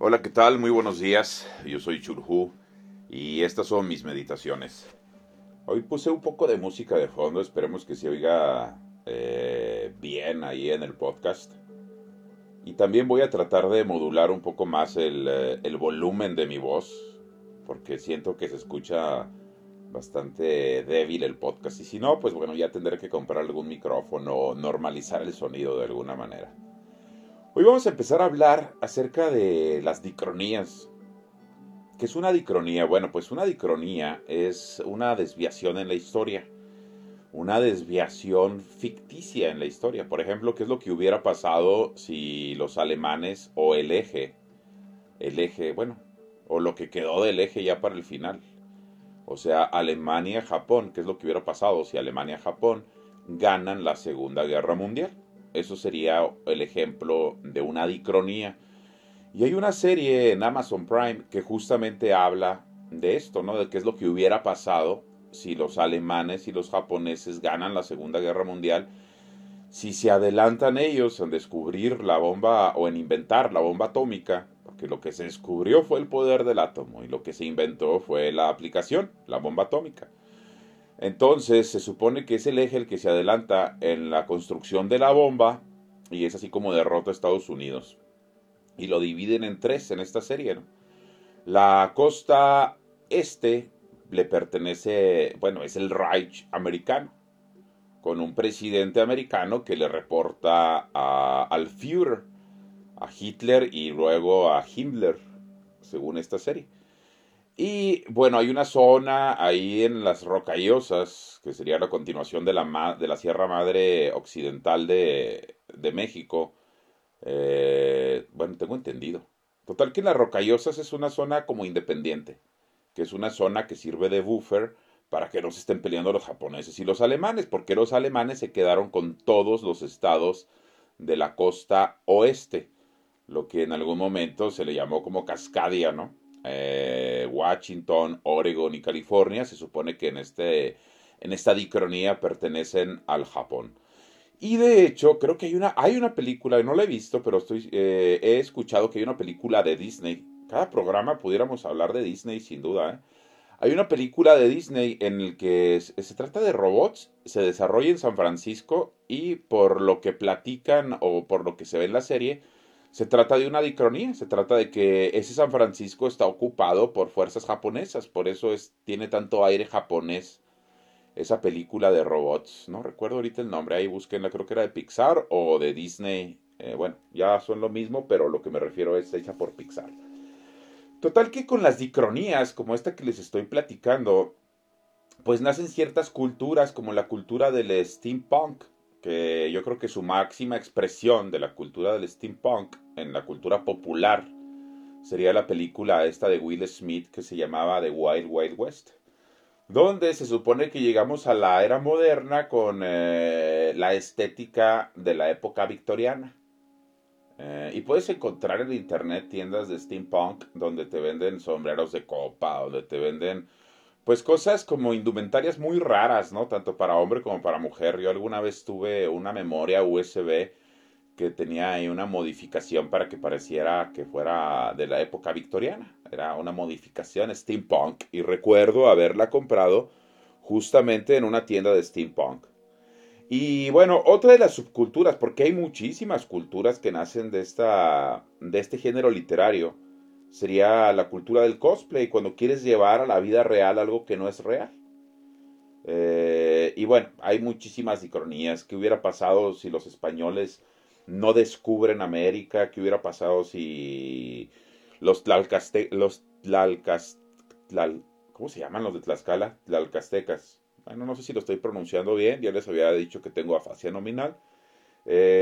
Hola, ¿qué tal? Muy buenos días. Yo soy Churhu y estas son mis meditaciones. Hoy puse un poco de música de fondo, esperemos que se oiga eh, bien ahí en el podcast. Y también voy a tratar de modular un poco más el, eh, el volumen de mi voz, porque siento que se escucha bastante débil el podcast. Y si no, pues bueno, ya tendré que comprar algún micrófono o normalizar el sonido de alguna manera. Hoy vamos a empezar a hablar acerca de las dicronías. ¿Qué es una dicronía? Bueno, pues una dicronía es una desviación en la historia. Una desviación ficticia en la historia. Por ejemplo, ¿qué es lo que hubiera pasado si los alemanes o el eje, el eje, bueno, o lo que quedó del eje ya para el final? O sea, Alemania-Japón, ¿qué es lo que hubiera pasado si Alemania-Japón ganan la Segunda Guerra Mundial? Eso sería el ejemplo de una dicronía. Y hay una serie en Amazon Prime que justamente habla de esto, ¿no? De qué es lo que hubiera pasado si los alemanes y los japoneses ganan la Segunda Guerra Mundial, si se adelantan ellos en descubrir la bomba o en inventar la bomba atómica, porque lo que se descubrió fue el poder del átomo y lo que se inventó fue la aplicación, la bomba atómica. Entonces se supone que es el eje el que se adelanta en la construcción de la bomba y es así como derrota a Estados Unidos. Y lo dividen en tres en esta serie. La costa este le pertenece, bueno, es el Reich americano, con un presidente americano que le reporta a, al Führer, a Hitler y luego a Himmler, según esta serie. Y bueno, hay una zona ahí en las Rocallosas, que sería la continuación de la, de la Sierra Madre Occidental de, de México. Eh, bueno, tengo entendido. Total que las Rocallosas es una zona como independiente, que es una zona que sirve de buffer para que no se estén peleando los japoneses y los alemanes, porque los alemanes se quedaron con todos los estados de la costa oeste, lo que en algún momento se le llamó como Cascadia, ¿no? Eh, Washington, Oregon y California, se supone que en, este, en esta dicronía pertenecen al Japón. Y de hecho, creo que hay una, hay una película, no la he visto, pero estoy, eh, he escuchado que hay una película de Disney. Cada programa pudiéramos hablar de Disney, sin duda. ¿eh? Hay una película de Disney en el que se, trata de robots, se desarrolla en San Francisco y por lo que platican o por lo que se ve en la serie, se trata de una dicronía, se trata de que ese San Francisco está ocupado por fuerzas japonesas, por eso es, tiene tanto aire japonés esa película de robots. No recuerdo ahorita el nombre, ahí búsquenla, creo que era de Pixar o de Disney. Eh, bueno, ya son lo mismo, pero lo que me refiero es hecha por Pixar. Total que con las dicronías, como esta que les estoy platicando, pues nacen ciertas culturas, como la cultura del steampunk, que yo creo que su máxima expresión de la cultura del steampunk en la cultura popular sería la película esta de Will Smith que se llamaba The Wild Wild West, donde se supone que llegamos a la era moderna con eh, la estética de la época victoriana. Eh, y puedes encontrar en internet tiendas de steampunk donde te venden sombreros de copa, donde te venden pues cosas como indumentarias muy raras, ¿no? Tanto para hombre como para mujer. Yo alguna vez tuve una memoria USB que tenía ahí una modificación para que pareciera que fuera de la época victoriana. Era una modificación steampunk y recuerdo haberla comprado justamente en una tienda de steampunk. Y bueno, otra de las subculturas, porque hay muchísimas culturas que nacen de, esta, de este género literario sería la cultura del cosplay, cuando quieres llevar a la vida real algo que no es real. Eh, y bueno, hay muchísimas dicronías. ¿Qué hubiera pasado si los españoles no descubren América? ¿Qué hubiera pasado si los tlalcaste los ¿cómo se llaman los de Tlaxcala? Tlalcastecas. Bueno, no sé si lo estoy pronunciando bien, ya les había dicho que tengo afasia nominal. Eh,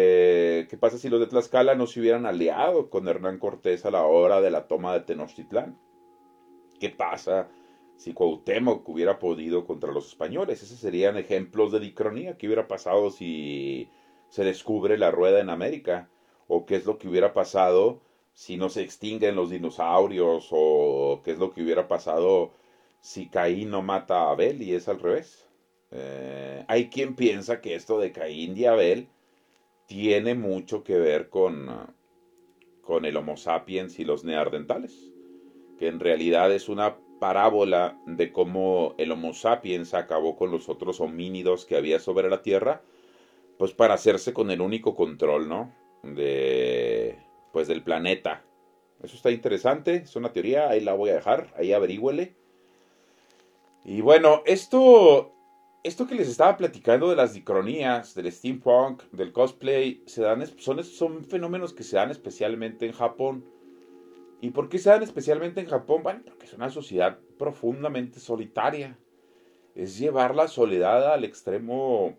¿Qué pasa si los de Tlaxcala no se hubieran aliado con Hernán Cortés a la hora de la toma de Tenochtitlán? ¿Qué pasa si Cuauhtémoc hubiera podido contra los españoles? Esos serían ejemplos de dicronía. ¿Qué hubiera pasado si se descubre la rueda en América? ¿O qué es lo que hubiera pasado si no se extinguen los dinosaurios? ¿O qué es lo que hubiera pasado si Caín no mata a Abel y es al revés? Eh, hay quien piensa que esto de Caín y Abel tiene mucho que ver con, con el Homo sapiens y los neandertales, que en realidad es una parábola de cómo el Homo sapiens acabó con los otros homínidos que había sobre la Tierra, pues para hacerse con el único control, ¿no? De, pues del planeta. Eso está interesante, es una teoría, ahí la voy a dejar, ahí averígüele. Y bueno, esto, esto que les estaba platicando de las dicronías, del steampunk, del cosplay, se dan, son, son fenómenos que se dan especialmente en Japón ¿Y por qué se dan especialmente en Japón? Bueno, porque es una sociedad profundamente solitaria. Es llevar la soledad al extremo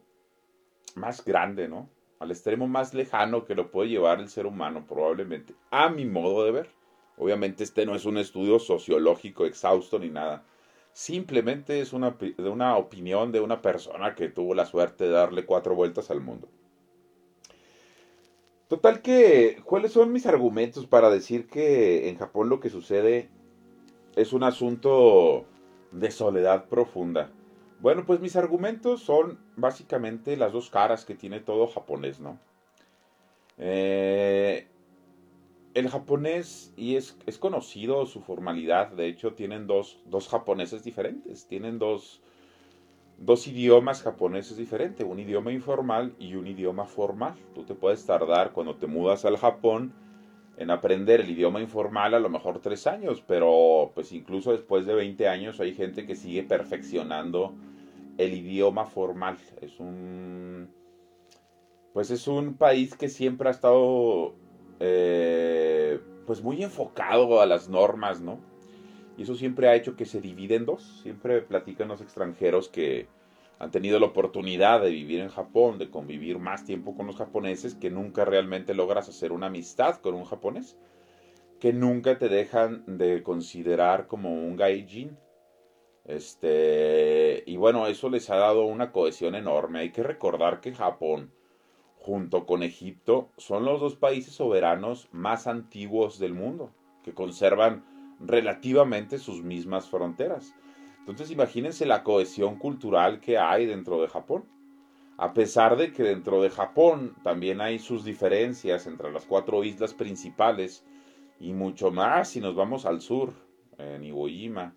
más grande, ¿no? Al extremo más lejano que lo puede llevar el ser humano, probablemente. A mi modo de ver. Obviamente este no es un estudio sociológico exhausto ni nada. Simplemente es una, una opinión de una persona que tuvo la suerte de darle cuatro vueltas al mundo. Total que, ¿cuáles son mis argumentos para decir que en Japón lo que sucede es un asunto de soledad profunda? Bueno, pues mis argumentos son básicamente las dos caras que tiene todo japonés, ¿no? Eh, el japonés, y es, es, conocido su formalidad, de hecho tienen dos, dos japoneses diferentes, tienen dos, dos idiomas japoneses diferentes, un idioma informal y un idioma formal. Tú te puedes tardar cuando te mudas al Japón en aprender el idioma informal a lo mejor tres años, pero pues incluso después de 20 años hay gente que sigue perfeccionando el idioma formal. Es un pues es un país que siempre ha estado eh, pues muy enfocado a las normas, ¿no? Y eso siempre ha hecho que se divide en dos. Siempre platican los extranjeros que han tenido la oportunidad de vivir en Japón, de convivir más tiempo con los japoneses, que nunca realmente logras hacer una amistad con un japonés, que nunca te dejan de considerar como un gaijin. Este, y bueno, eso les ha dado una cohesión enorme. Hay que recordar que Japón, junto con Egipto, son los dos países soberanos más antiguos del mundo, que conservan relativamente sus mismas fronteras. Entonces imagínense la cohesión cultural que hay dentro de Japón. A pesar de que dentro de Japón también hay sus diferencias entre las cuatro islas principales y mucho más si nos vamos al sur, en Iwo Jima,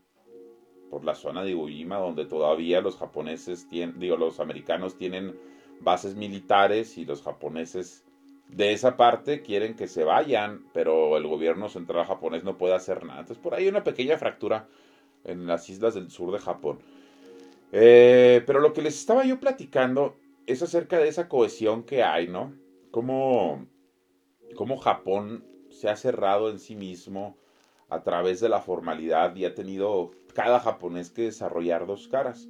por la zona de Iwo Jima donde todavía los japoneses tienen, digo, los americanos tienen bases militares y los japoneses de esa parte quieren que se vayan, pero el gobierno central japonés no puede hacer nada. Entonces por ahí hay una pequeña fractura en las islas del sur de Japón. Eh, pero lo que les estaba yo platicando es acerca de esa cohesión que hay, ¿no? Cómo, cómo Japón se ha cerrado en sí mismo a través de la formalidad y ha tenido cada japonés que desarrollar dos caras.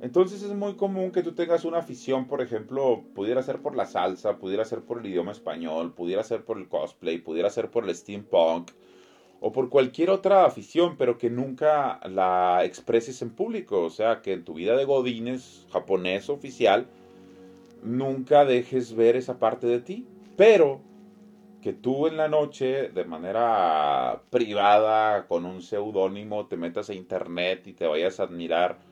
Entonces es muy común que tú tengas una afición, por ejemplo, pudiera ser por la salsa, pudiera ser por el idioma español, pudiera ser por el cosplay, pudiera ser por el steampunk o por cualquier otra afición, pero que nunca la expreses en público. O sea, que en tu vida de godines japonés oficial nunca dejes ver esa parte de ti, pero que tú en la noche de manera privada con un seudónimo te metas a internet y te vayas a admirar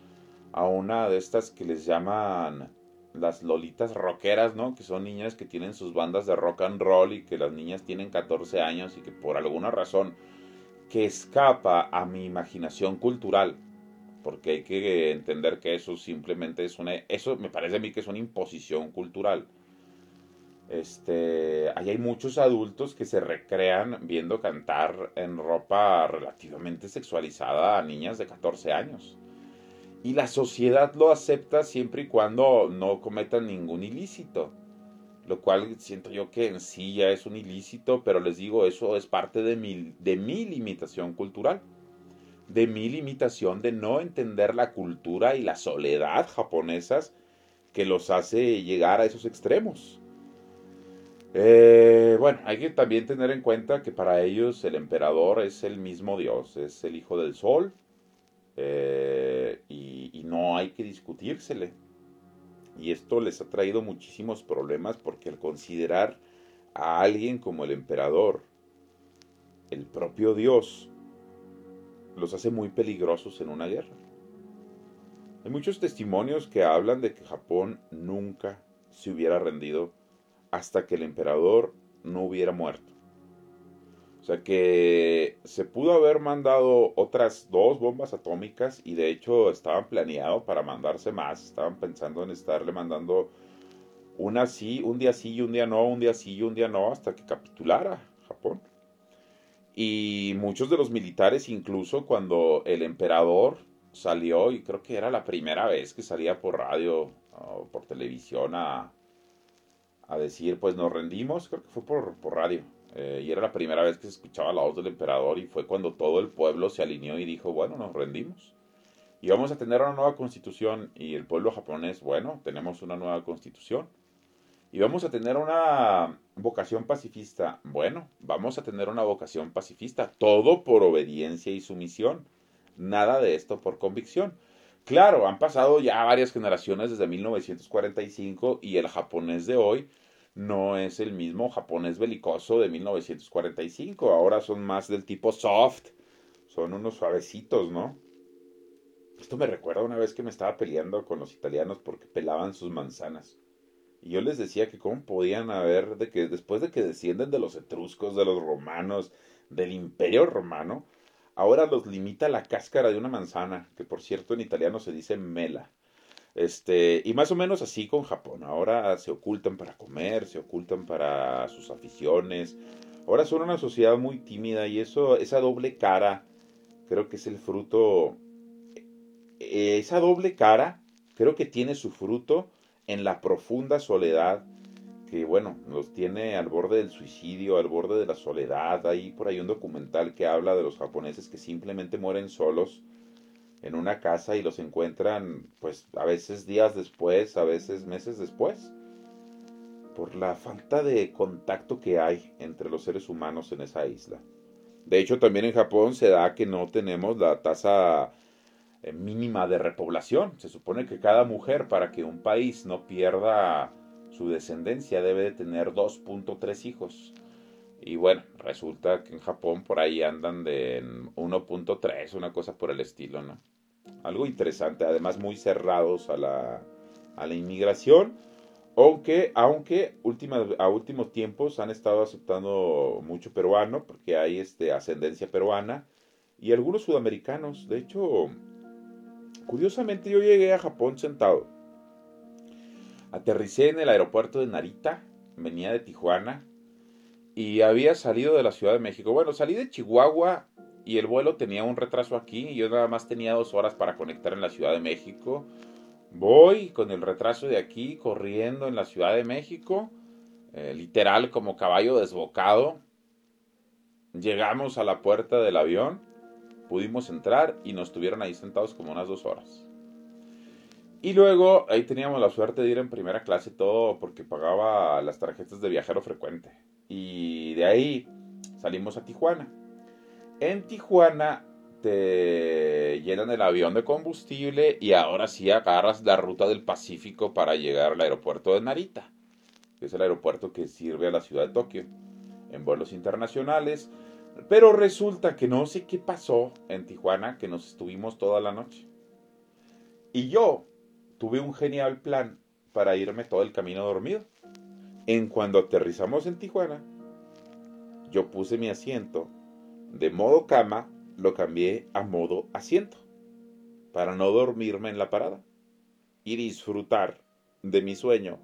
a una de estas que les llaman las lolitas rockeras, ¿no? Que son niñas que tienen sus bandas de rock and roll y que las niñas tienen 14 años y que por alguna razón que escapa a mi imaginación cultural, porque hay que entender que eso simplemente es una, eso me parece a mí que es una imposición cultural. Este, ahí hay muchos adultos que se recrean viendo cantar en ropa relativamente sexualizada a niñas de 14 años y la sociedad lo acepta siempre y cuando no cometan ningún ilícito. Lo cual siento yo que en sí ya es un ilícito, pero les digo, eso es parte de mi, de mi limitación cultural. De mi limitación de no entender la cultura y la soledad japonesas que los hace llegar a esos extremos. Eh, bueno, hay que también tener en cuenta que para ellos el emperador es el mismo Dios, es el hijo del sol, eh, y, no hay que discutírsele. Y esto les ha traído muchísimos problemas porque al considerar a alguien como el emperador, el propio Dios, los hace muy peligrosos en una guerra. Hay muchos testimonios que hablan de que Japón nunca se hubiera rendido hasta que el emperador no hubiera muerto. Sea que se pudo haber mandado otras dos bombas atómicas y de hecho estaban planeados para mandarse más. Estaban pensando en estarle mandando una sí, un día sí y un día no, un día sí y un día no, hasta que capitulara Japón. Y muchos de los militares, incluso cuando el emperador salió, y creo que era la primera vez que salía por radio o por televisión a, a decir, pues nos rendimos, creo que fue por, por radio. Eh, y era la primera vez que se escuchaba la voz del emperador y fue cuando todo el pueblo se alineó y dijo, bueno, nos rendimos. Y vamos a tener una nueva constitución. Y el pueblo japonés, bueno, tenemos una nueva constitución. Y vamos a tener una vocación pacifista. Bueno, vamos a tener una vocación pacifista. Todo por obediencia y sumisión. Nada de esto por convicción. Claro, han pasado ya varias generaciones desde 1945 y el japonés de hoy no es el mismo japonés belicoso de 1945. Ahora son más del tipo soft. Son unos suavecitos, ¿no? Esto me recuerda una vez que me estaba peleando con los italianos porque pelaban sus manzanas. Y yo les decía que cómo podían haber, de que después de que descienden de los etruscos, de los romanos, del imperio romano, ahora los limita la cáscara de una manzana, que por cierto en italiano se dice mela. Este, y más o menos así con Japón. Ahora se ocultan para comer, se ocultan para sus aficiones. Ahora son una sociedad muy tímida y eso, esa doble cara, creo que es el fruto. Eh, esa doble cara, creo que tiene su fruto en la profunda soledad que bueno, los tiene al borde del suicidio, al borde de la soledad. Hay por ahí un documental que habla de los japoneses que simplemente mueren solos en una casa y los encuentran pues a veces días después, a veces meses después, por la falta de contacto que hay entre los seres humanos en esa isla. De hecho, también en Japón se da que no tenemos la tasa eh, mínima de repoblación. Se supone que cada mujer, para que un país no pierda su descendencia, debe de tener 2.3 hijos. Y bueno, resulta que en Japón por ahí andan de 1.3, una cosa por el estilo, ¿no? Algo interesante, además muy cerrados a la, a la inmigración, aunque, aunque a últimos tiempos han estado aceptando mucho peruano, porque hay este, ascendencia peruana, y algunos sudamericanos. De hecho, Curiosamente yo llegué a Japón sentado. Aterricé en el aeropuerto de Narita, venía de Tijuana y había salido de la Ciudad de México. Bueno, salí de Chihuahua y el vuelo tenía un retraso aquí y yo nada más tenía dos horas para conectar en la Ciudad de México. Voy con el retraso de aquí corriendo en la Ciudad de México, eh, literal como caballo desbocado. Llegamos a la puerta del avión pudimos entrar y nos tuvieron ahí sentados como unas dos horas. Y luego ahí teníamos la suerte de ir en primera clase todo porque pagaba las tarjetas de viajero frecuente. Y de ahí salimos a Tijuana. En Tijuana te llenan el avión de combustible y ahora sí agarras la ruta del Pacífico para llegar al aeropuerto de Narita, que es el aeropuerto que sirve a la ciudad de Tokio. En vuelos internacionales pero resulta que no sé qué pasó en Tijuana, que nos estuvimos toda la noche. Y yo tuve un genial plan para irme todo el camino dormido. En cuando aterrizamos en Tijuana, yo puse mi asiento de modo cama, lo cambié a modo asiento, para no dormirme en la parada y disfrutar de mi sueño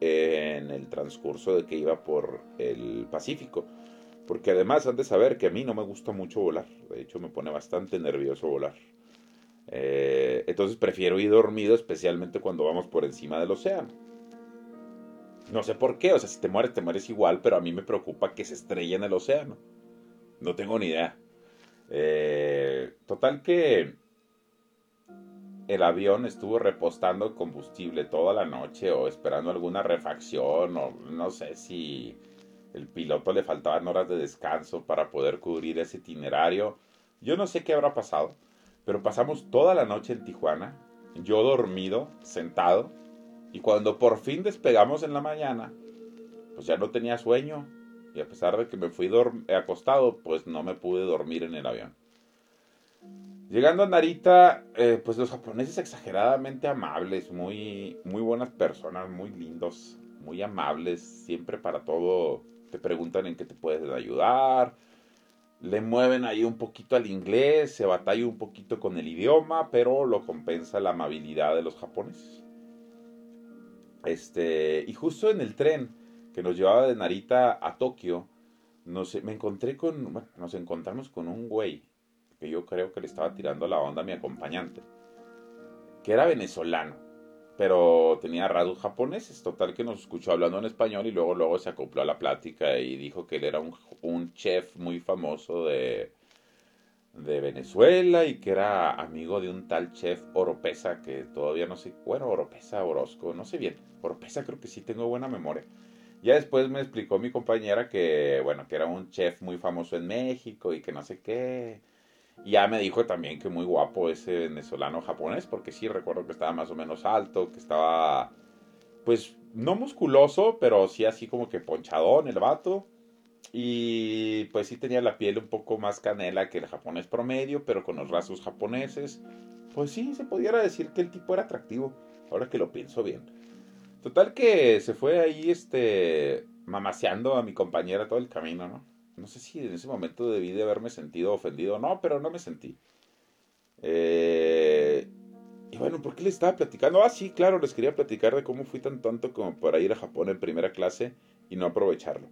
en el transcurso de que iba por el Pacífico. Porque además han de saber que a mí no me gusta mucho volar. De hecho, me pone bastante nervioso volar. Eh, entonces prefiero ir dormido, especialmente cuando vamos por encima del océano. No sé por qué, o sea, si te mueres, te mueres igual, pero a mí me preocupa que se estrelle en el océano. No tengo ni idea. Eh, total que el avión estuvo repostando combustible toda la noche o esperando alguna refacción o no sé si el piloto le faltaban horas de descanso para poder cubrir ese itinerario. Yo no sé qué habrá pasado, pero pasamos toda la noche en Tijuana, yo dormido, sentado, y cuando por fin despegamos en la mañana, pues ya no tenía sueño, y a pesar de que me fui acostado, pues no me pude dormir en el avión. Llegando a Narita, eh, pues los japoneses exageradamente amables, muy, muy buenas personas, muy lindos, muy amables, siempre para todo te preguntan en qué te puedes ayudar. le mueven ahí un poquito al inglés, se batalla un poquito con el idioma, pero lo compensa la amabilidad de los japoneses. Este, y justo en el tren que nos llevaba de Narita a Tokio, nos, me encontré con, nos encontramos con un güey que yo creo que le estaba tirando la onda a mi acompañante, que era venezolano, pero tenía rasgos japoneses, total que nos escuchó hablando en español y luego luego se acopló a la plática y dijo que él era un, un chef muy famoso de, de Venezuela y que era amigo de un tal chef Oropesa que todavía no sé, bueno, Oropesa, Orozco, no sé bien, Oropesa creo que sí tengo buena memoria. Ya después me explicó mi compañera que, bueno, que era un chef muy famoso en México y que no sé qué. Y ya me dijo también que muy guapo ese venezolano japonés, porque sí recuerdo que estaba más o menos alto, que estaba, pues, no musculoso, pero sí así como que ponchadón el vato. Y pues sí tenía la piel un poco más canela que el japonés promedio, pero con los rasgos japoneses. Pues sí, se pudiera decir que el tipo era atractivo, ahora que lo pienso bien. Total que se fue ahí, este, mamaseando a mi compañera todo el camino, ¿no? No sé si en ese momento debí de haberme sentido ofendido no, pero no me sentí. Eh, y bueno, ¿por qué le estaba platicando? Ah, sí, claro, les quería platicar de cómo fui tan tonto como para ir a Japón en primera clase y no aprovecharlo.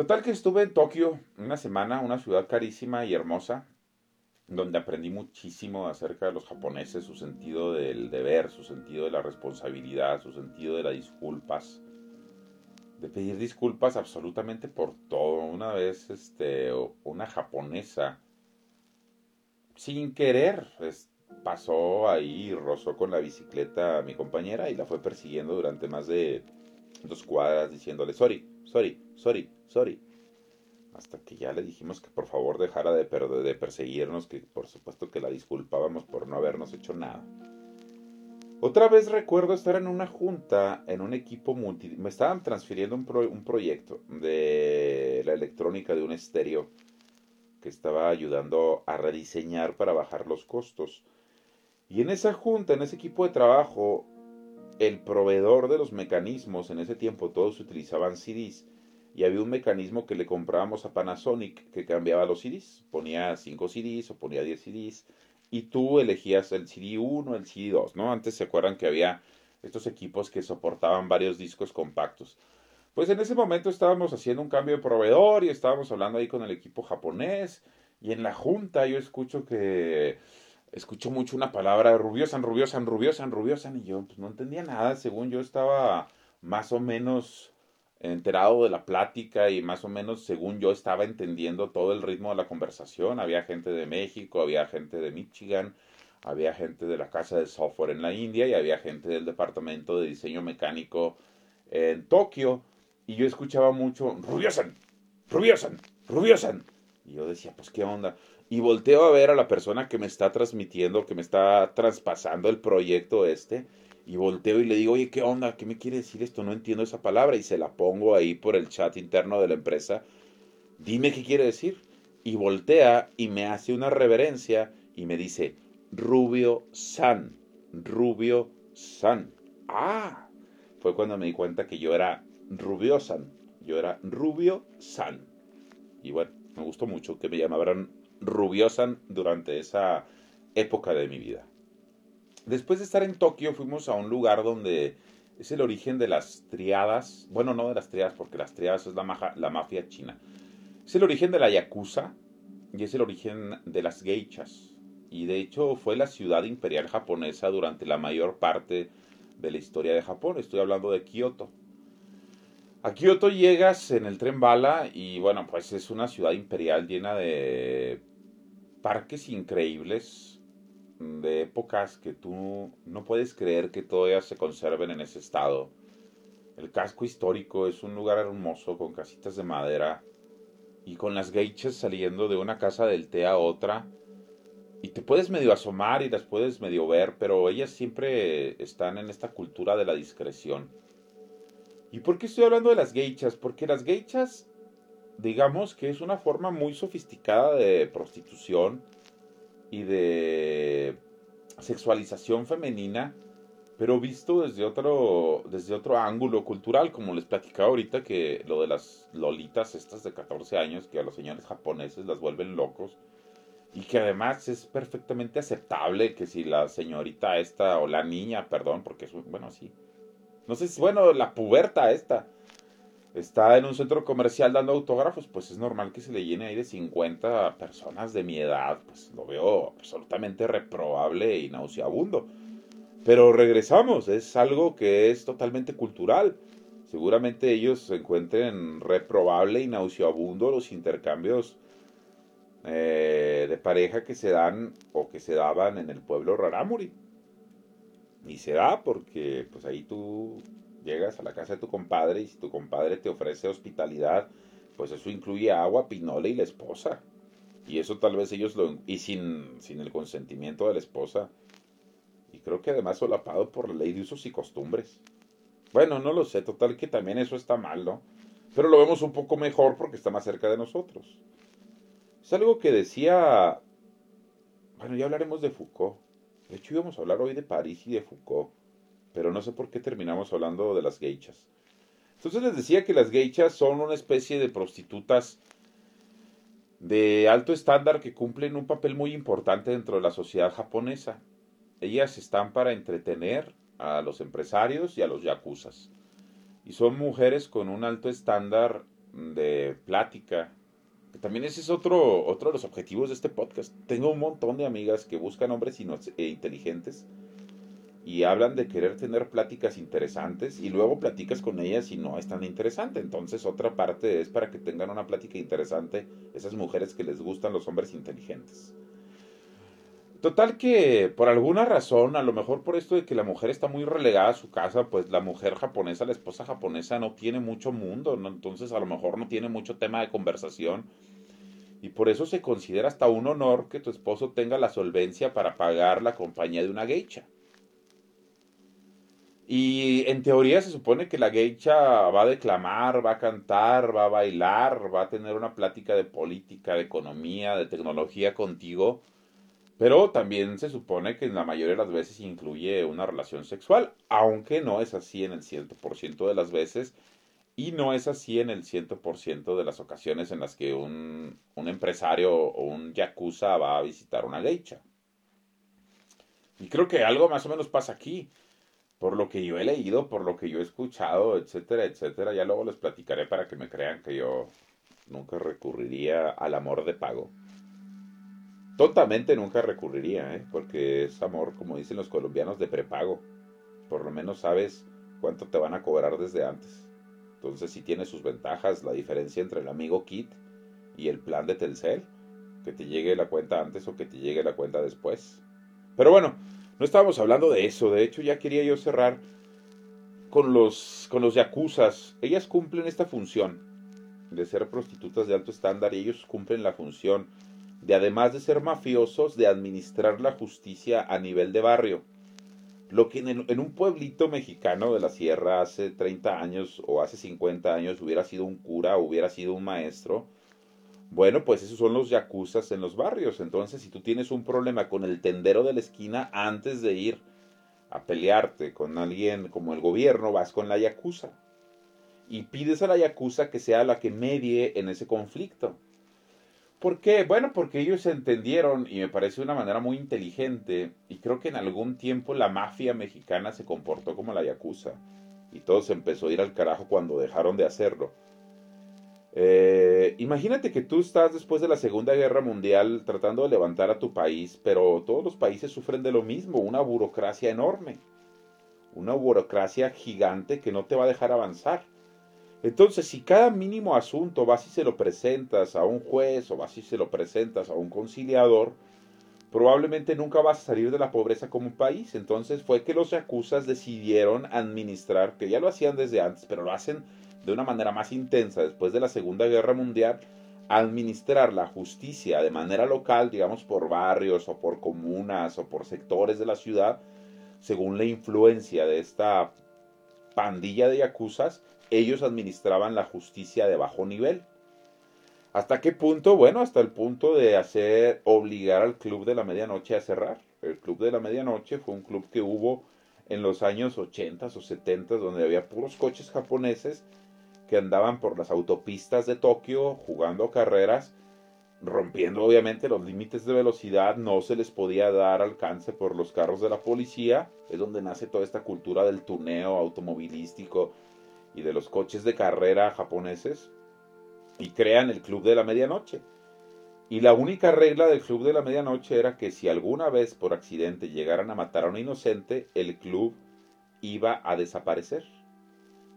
Total que estuve en Tokio una semana, una ciudad carísima y hermosa donde aprendí muchísimo acerca de los japoneses, su sentido del deber, su sentido de la responsabilidad, su sentido de las disculpas, de pedir disculpas absolutamente por todo. Una vez, este, una japonesa, sin querer, pasó ahí rozó con la bicicleta a mi compañera y la fue persiguiendo durante más de dos cuadras diciéndole sorry, sorry, sorry, sorry hasta que ya le dijimos que por favor dejara de, perseguirnos, que por supuesto que la disculpábamos por no habernos hecho nada. Otra vez recuerdo estar en una junta, en un equipo multi... Me estaban transfiriendo un, un proyecto de la electrónica de un estéreo que estaba ayudando a rediseñar para bajar los costos. Y en esa junta, en ese equipo de trabajo, el proveedor de los mecanismos, en ese tiempo todos utilizaban CDs, y había un mecanismo que le comprábamos a Panasonic que cambiaba los CDs. Ponía 5 CDs o ponía 10 CDs y tú elegías el CD 1, el CD 2, ¿no? Antes se acuerdan que había estos equipos que soportaban varios discos compactos. Pues en ese momento estábamos haciendo un cambio de proveedor y estábamos hablando ahí con el equipo japonés y en la junta yo escucho que escucho mucho una palabra rubiosan, rubiosan, rubiosan, rubiosan y yo pues no entendía nada, según yo estaba más o menos enterado de la plática y más o menos según yo estaba entendiendo todo el ritmo de la conversación. Había gente de México, había gente de Michigan, había gente de la casa de software en la India y había gente del departamento de diseño mecánico en Tokio. Y yo escuchaba mucho, Rubiosan, Rubiosan, Rubiosan. Y yo decía, pues qué onda. Y volteo a ver a la persona que me está transmitiendo, que me está traspasando el proyecto este y volteo y le digo, oye, ¿qué onda? ¿Qué me quiere decir esto? No entiendo esa palabra. Y se la pongo ahí por el chat interno de la empresa. Dime qué quiere decir. Y voltea y me hace una reverencia y me dice, Rubio San. Rubio San. Ah, fue cuando me di cuenta que yo era Rubio San. Yo era Rubio San. Y bueno, me gustó mucho que me llamaran Rubiosan durante esa época de mi vida. Después de estar en Tokio fuimos a un lugar donde es el origen de las triadas, bueno, no de las triadas, porque las triadas es la, la mafia china. Es el origen de la yakuza y es el origen de las geichas. Y de hecho fue la ciudad imperial japonesa durante la mayor parte de la historia de Japón. Estoy hablando de Kioto. A Kioto llegas en el tren bala y bueno, pues es una ciudad imperial llena de parques increíbles, de épocas que tú no puedes creer que todavía se conserven en ese estado. El casco histórico es un lugar hermoso con casitas de madera y con las geiches saliendo de una casa del té a otra. Y te puedes medio asomar y las puedes medio ver, pero ellas siempre están en esta cultura de la discreción. ¿Y por qué estoy hablando de las geichas? Porque las geichas, digamos que es una forma muy sofisticada de prostitución y de sexualización femenina, pero visto desde otro, desde otro ángulo cultural, como les platicaba ahorita que lo de las lolitas estas de 14 años, que a los señores japoneses las vuelven locos, y que además es perfectamente aceptable que si la señorita esta, o la niña, perdón, porque es, bueno, sí, no sé si, bueno, la puberta esta, está en un centro comercial dando autógrafos, pues es normal que se le llene ahí de 50 personas de mi edad, pues lo veo absolutamente reprobable y nauseabundo. Pero regresamos, es algo que es totalmente cultural. Seguramente ellos encuentren reprobable y nauseabundo los intercambios eh, de pareja que se dan o que se daban en el pueblo Rarámuri. Y se da porque pues ahí tú llegas a la casa de tu compadre y si tu compadre te ofrece hospitalidad, pues eso incluye agua, pinole y la esposa. Y eso tal vez ellos lo... y sin, sin el consentimiento de la esposa y creo que además solapado por la ley de usos y costumbres. Bueno, no lo sé, total que también eso está mal, ¿no? Pero lo vemos un poco mejor porque está más cerca de nosotros. Es algo que decía... Bueno, ya hablaremos de Foucault. De hecho íbamos a hablar hoy de París y de Foucault. Pero no sé por qué terminamos hablando de las geichas. Entonces les decía que las geichas son una especie de prostitutas de alto estándar que cumplen un papel muy importante dentro de la sociedad japonesa. Ellas están para entretener a los empresarios y a los yakuzas. Y son mujeres con un alto estándar de plática. Que también ese es otro, otro de los objetivos de este podcast. Tengo un montón de amigas que buscan hombres e inteligentes y hablan de querer tener pláticas interesantes y luego platicas con ellas y no es tan interesante. Entonces otra parte es para que tengan una plática interesante esas mujeres que les gustan los hombres inteligentes. Total que por alguna razón, a lo mejor por esto de que la mujer está muy relegada a su casa, pues la mujer japonesa, la esposa japonesa no tiene mucho mundo, ¿no? entonces a lo mejor no tiene mucho tema de conversación. Y por eso se considera hasta un honor que tu esposo tenga la solvencia para pagar la compañía de una geisha. Y en teoría se supone que la geisha va a declamar, va a cantar, va a bailar, va a tener una plática de política, de economía, de tecnología contigo pero también se supone que en la mayoría de las veces incluye una relación sexual, aunque no es así en el 100% de las veces y no es así en el 100% de las ocasiones en las que un, un, empresario o un yakuza va a visitar una geisha. Y creo que algo más o menos pasa aquí, por lo que yo he leído, por lo que yo he escuchado, etcétera, etcétera. Ya luego les platicaré para que me crean que yo nunca recurriría al amor de pago tontamente nunca recurriría, ¿eh? porque es amor, como dicen los colombianos, de prepago. Por lo menos sabes cuánto te van a cobrar desde antes. Entonces sí tiene sus ventajas la diferencia entre el amigo Kit y el plan de Telcel, que te llegue la cuenta antes o que te llegue la cuenta después. Pero bueno, no estábamos hablando de eso, de hecho ya quería yo cerrar con los, con los yakuzas. Ellas cumplen esta función de ser prostitutas de alto estándar y ellos cumplen la función de además de ser mafiosos, de administrar la justicia a nivel de barrio. Lo que en, un pueblito mexicano de la sierra hace 30 años o hace 50 años hubiera sido un cura, hubiera sido un maestro, bueno, pues esos son los yacuzas en los barrios. Entonces, si tú tienes un problema con el tendero de la esquina, antes de ir a pelearte con alguien como el gobierno, vas con la yakuza. Y pides a la yakuza que sea la que medie en ese conflicto. ¿Por qué? Bueno, porque ellos entendieron y me parece una manera muy inteligente y creo que en algún tiempo la mafia mexicana se comportó como la yakuza y todo se empezó a ir al carajo cuando dejaron de hacerlo. Eh, imagínate que tú estás después de la Segunda Guerra Mundial tratando de levantar a tu país, pero todos los países sufren de lo mismo, una burocracia enorme, una burocracia gigante que no te va a dejar avanzar. Entonces, si cada mínimo asunto vas y se lo presentas a un juez o vas y se lo presentas a un conciliador, probablemente nunca vas a salir de la pobreza como país. Entonces fue que los yacuzas decidieron administrar, que ya lo hacían desde antes, pero lo hacen de una manera más intensa después de la Segunda Guerra Mundial, administrar la justicia de manera local, digamos por barrios o por comunas o por sectores de la ciudad, según la influencia de esta pandilla de yacuzas ellos administraban la justicia de bajo nivel. ¿Hasta qué punto? Bueno, hasta el punto de hacer obligar al Club de la Medianoche a cerrar. El Club de la Medianoche fue un club que hubo en los años 80 o 70 donde había puros coches japoneses que andaban por las autopistas de Tokio jugando carreras, rompiendo obviamente los límites de velocidad, no se les podía dar alcance por los carros de la policía, es donde nace toda esta cultura del tuneo automovilístico y de los coches de carrera japoneses y crean el Club de la Medianoche. Y la única regla del Club de la Medianoche era que si alguna vez por accidente llegaran a matar a un inocente, el club iba a desaparecer.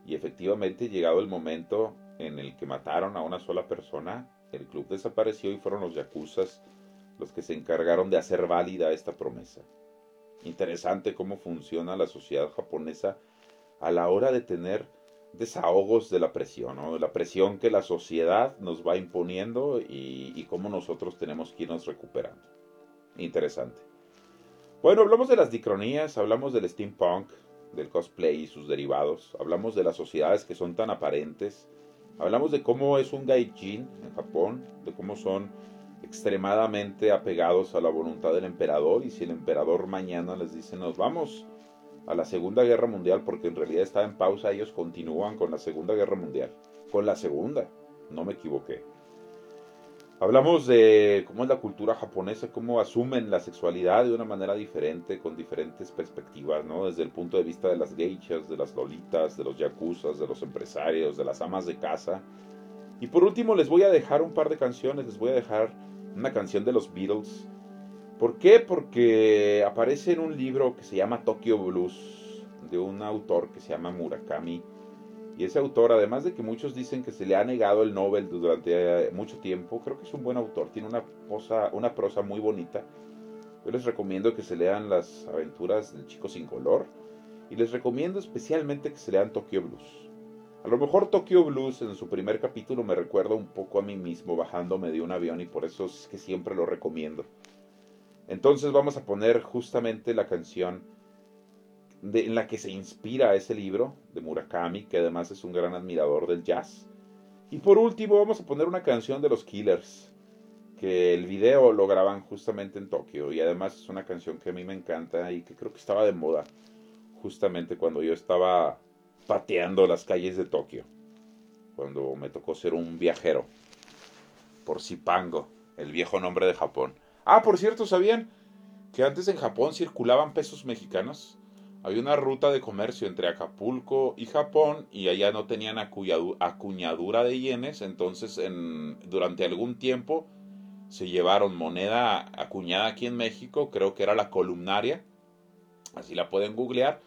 Y efectivamente, llegado el momento en el que mataron a una sola persona, el club desapareció y fueron los yakuzas los que se encargaron de hacer válida esta promesa. Interesante cómo funciona la sociedad japonesa a la hora de tener desahogos de la presión, ¿no? la presión que la sociedad nos va imponiendo y, cómo nosotros tenemos que irnos recuperando. Interesante. Bueno, hablamos de las dicronías, hablamos del steampunk, del cosplay y sus derivados, hablamos de las sociedades que son tan aparentes, hablamos de cómo es un gaijin en Japón, de cómo son extremadamente apegados a la voluntad del emperador y si el emperador mañana les dice nos vamos a la Segunda Guerra Mundial, porque en realidad está en pausa, ellos continúan con la Segunda Guerra Mundial. Con la Segunda, no me equivoqué. Hablamos de cómo es la cultura japonesa, cómo asumen la sexualidad de una manera diferente, con diferentes perspectivas, ¿no? Desde el punto de vista de las geishas, de las lolitas, de los yakuzas, de los empresarios, de las amas de casa. Y por último les voy a dejar un par de canciones, les voy a dejar una canción de los Beatles, ¿Por qué? Porque aparece en un libro que se llama Tokyo Blues, de un autor que se llama Murakami. Y ese autor, además de que muchos dicen que se le ha negado el Nobel durante mucho tiempo, creo que es un buen autor, tiene una, posa, una prosa muy bonita. Yo les recomiendo que se lean las aventuras del chico sin color y les recomiendo especialmente que se lean Tokyo Blues. A lo mejor Tokyo Blues en su primer capítulo me recuerda un poco a mí mismo bajándome de un avión y por eso es que siempre lo recomiendo. Entonces vamos a poner justamente la canción en la que se inspira ese libro de Murakami, que además es un gran admirador del jazz. Y por último vamos a poner una canción de los Killers, que el video lo graban justamente en Tokio y además es una canción que a mí me encanta y que creo que estaba de moda justamente cuando yo estaba pateando las calles de Tokio, cuando me tocó ser un viajero por Zipango, el viejo nombre de Japón. Ah, por cierto, ¿sabían que antes en Japón circulaban pesos mexicanos? Había una ruta de comercio entre Acapulco y Japón y allá no tenían acuñadura de yenes, entonces en, durante algún tiempo se llevaron moneda acuñada aquí en México, creo que era la columnaria, así la pueden googlear,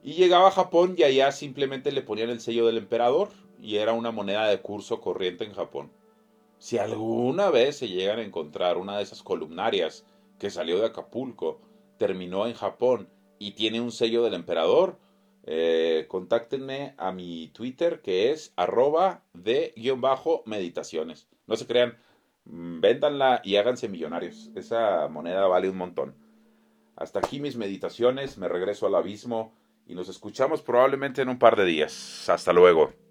y llegaba a Japón y allá simplemente le ponían el sello del emperador y era una moneda de curso corriente en Japón. Si alguna vez se llegan a encontrar una de esas columnarias que salió de Acapulco, terminó en Japón y tiene un sello del emperador, eh, contáctenme a mi Twitter que es arroba de guion bajo meditaciones. No se crean, mm, véndanla y háganse millonarios. Esa moneda vale un montón. Hasta aquí mis meditaciones, me regreso al abismo y nos escuchamos probablemente en un par de días. Hasta luego.